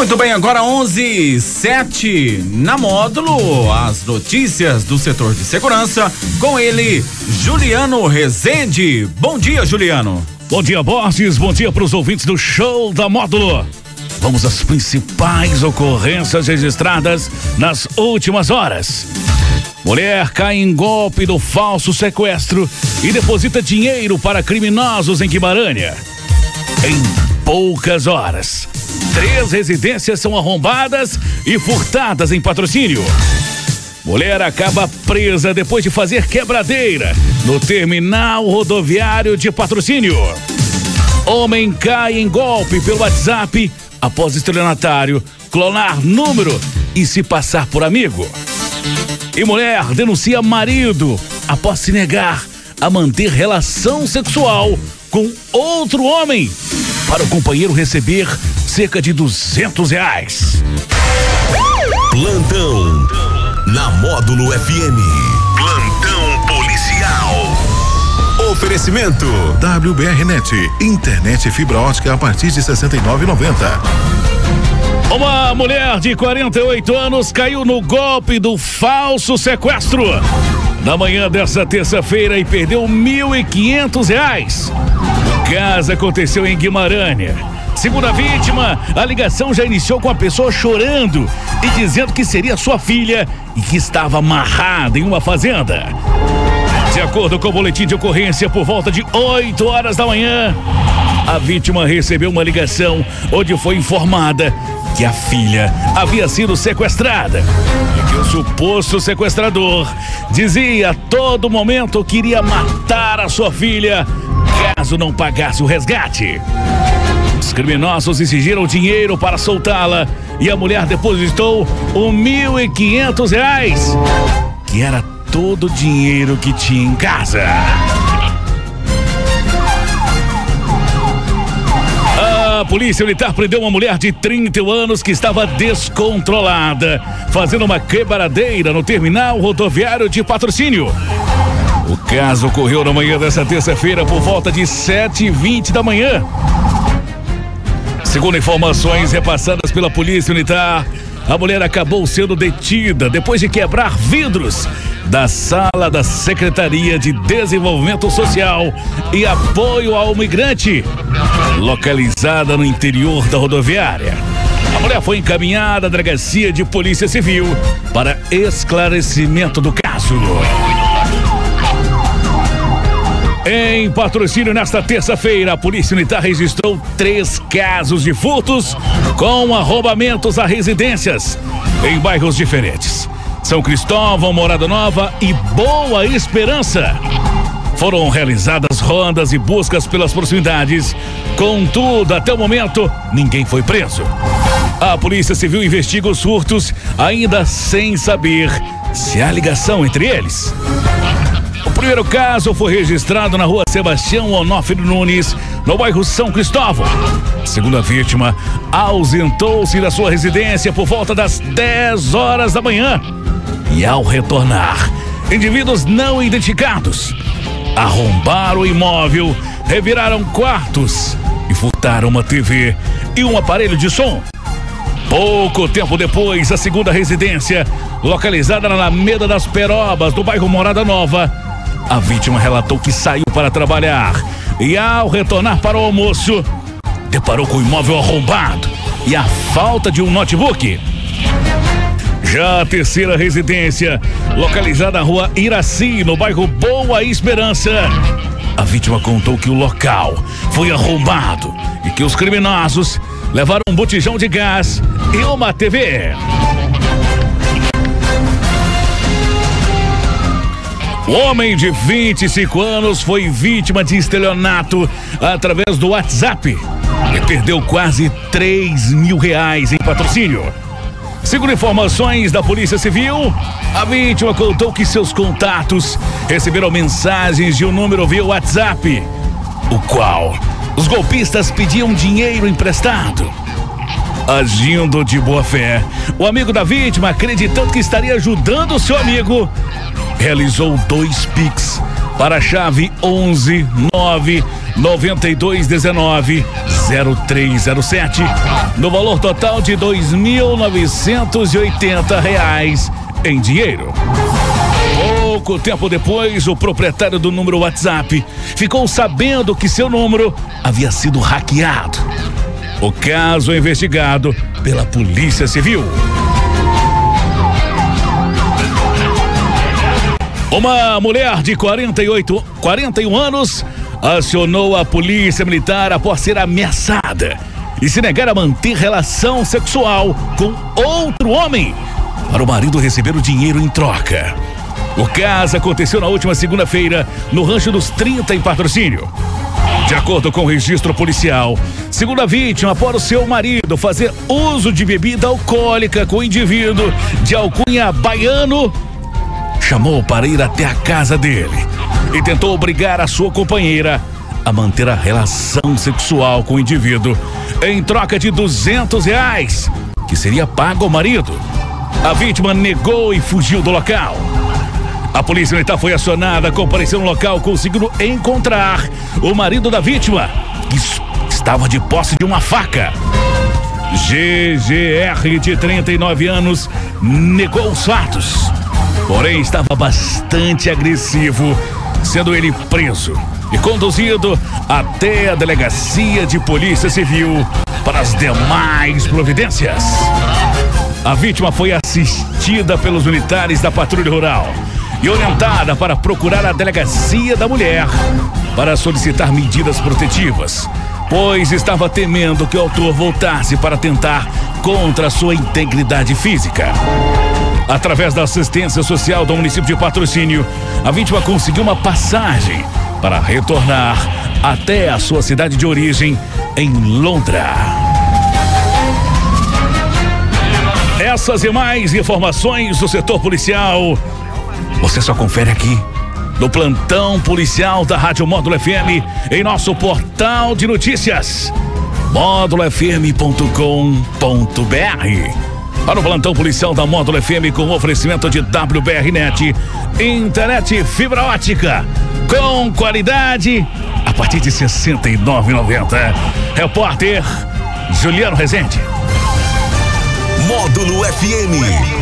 Muito bem, agora 11 7 na módulo, as notícias do setor de segurança com ele, Juliano Rezende. Bom dia, Juliano. Bom dia, Borges. Bom dia para os ouvintes do show da módulo. Vamos às principais ocorrências registradas nas últimas horas. Mulher cai em golpe do falso sequestro e deposita dinheiro para criminosos em Guimarães. Em poucas horas, três residências são arrombadas e furtadas em patrocínio. Mulher acaba presa depois de fazer quebradeira no terminal rodoviário de patrocínio. Homem cai em golpe pelo WhatsApp após estelionatário clonar número e se passar por amigo. E mulher denuncia marido após se negar a manter relação sexual com outro homem para o companheiro receber cerca de duzentos reais. Plantão na Módulo FM. Plantão policial. Oferecimento WBRnet, internet fibra ótica a partir de 69,90. Uma mulher de 48 anos caiu no golpe do falso sequestro na manhã dessa terça-feira e perdeu quinhentos reais. O caso aconteceu em Guimarães. Segundo a vítima, a ligação já iniciou com a pessoa chorando e dizendo que seria sua filha e que estava amarrada em uma fazenda. De acordo com o boletim de ocorrência, por volta de 8 horas da manhã, a vítima recebeu uma ligação onde foi informada que a filha havia sido sequestrada e que o suposto sequestrador dizia a todo momento que iria matar a sua filha caso não pagasse o resgate. Os criminosos exigiram dinheiro para soltá-la e a mulher depositou um mil e quinhentos reais, que era todo o dinheiro que tinha em casa. A polícia militar prendeu uma mulher de 31 anos que estava descontrolada, fazendo uma quebradeira no terminal rodoviário de patrocínio. O caso ocorreu na manhã dessa terça-feira por volta de 7h20 da manhã. Segundo informações repassadas pela polícia militar, a mulher acabou sendo detida depois de quebrar vidros da sala da Secretaria de Desenvolvimento Social e Apoio ao Migrante, localizada no interior da rodoviária. A mulher foi encaminhada à delegacia de Polícia Civil para esclarecimento do caso. Em patrocínio, nesta terça-feira, a Polícia Militar registrou três casos de furtos com arrombamentos a residências em bairros diferentes. São Cristóvão, Morada Nova e Boa Esperança. Foram realizadas rondas e buscas pelas proximidades. Contudo, até o momento, ninguém foi preso. A Polícia Civil investiga os furtos, ainda sem saber se há ligação entre eles. O primeiro caso foi registrado na rua Sebastião Onofre Nunes, no bairro São Cristóvão. A vítima, ausentou-se da sua residência por volta das 10 horas da manhã. E ao retornar, indivíduos não identificados arrombaram o imóvel, reviraram quartos e furtaram uma TV e um aparelho de som. Pouco tempo depois, a segunda residência, localizada na Alameda das Perobas, do bairro Morada Nova, a vítima relatou que saiu para trabalhar e, ao retornar para o almoço, deparou com o imóvel arrombado e a falta de um notebook. Já a terceira residência, localizada na rua Iraci, no bairro Boa Esperança. A vítima contou que o local foi arrombado e que os criminosos levaram um botijão de gás e uma TV. O homem de 25 anos foi vítima de estelionato através do WhatsApp e perdeu quase 3 mil reais em patrocínio. Segundo informações da Polícia Civil, a vítima contou que seus contatos receberam mensagens de um número via WhatsApp, o qual os golpistas pediam dinheiro emprestado. Agindo de boa fé, o amigo da vítima, acreditando que estaria ajudando o seu amigo, realizou dois Pix para a chave 11 9 9219 0307 no valor total de dois mil novecentos e oitenta reais em dinheiro. Pouco tempo depois, o proprietário do número WhatsApp ficou sabendo que seu número havia sido hackeado. O caso é investigado pela Polícia Civil. Uma mulher de 48, 41 anos acionou a polícia militar após ser ameaçada e se negar a manter relação sexual com outro homem para o marido receber o dinheiro em troca. O caso aconteceu na última segunda-feira no Rancho dos 30 em patrocínio. De acordo com o registro policial, segundo a vítima, após o seu marido fazer uso de bebida alcoólica com o indivíduo de alcunha baiano, chamou para ir até a casa dele e tentou obrigar a sua companheira a manter a relação sexual com o indivíduo em troca de 200 reais, que seria pago ao marido. A vítima negou e fugiu do local. A polícia militar foi acionada, compareceu no local, conseguindo encontrar o marido da vítima, que estava de posse de uma faca. GGR, de 39 anos, negou os fatos porém estava bastante agressivo, sendo ele preso e conduzido até a delegacia de polícia civil para as demais providências. A vítima foi assistida pelos militares da patrulha rural e orientada para procurar a delegacia da mulher para solicitar medidas protetivas, pois estava temendo que o autor voltasse para tentar contra sua integridade física. Através da assistência social do município de patrocínio, a vítima conseguiu uma passagem para retornar até a sua cidade de origem, em Londra. Essas e mais informações do setor policial, você só confere aqui no plantão policial da Rádio Módulo FM em nosso portal de notícias módulofm.com.br para o plantão policial da Módulo FM com oferecimento de WBRnet, internet fibra ótica com qualidade a partir de R$ 69,90. Repórter Juliano Rezende. Módulo FM.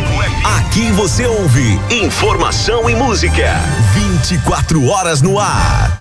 Aqui você ouve informação e música. 24 horas no ar.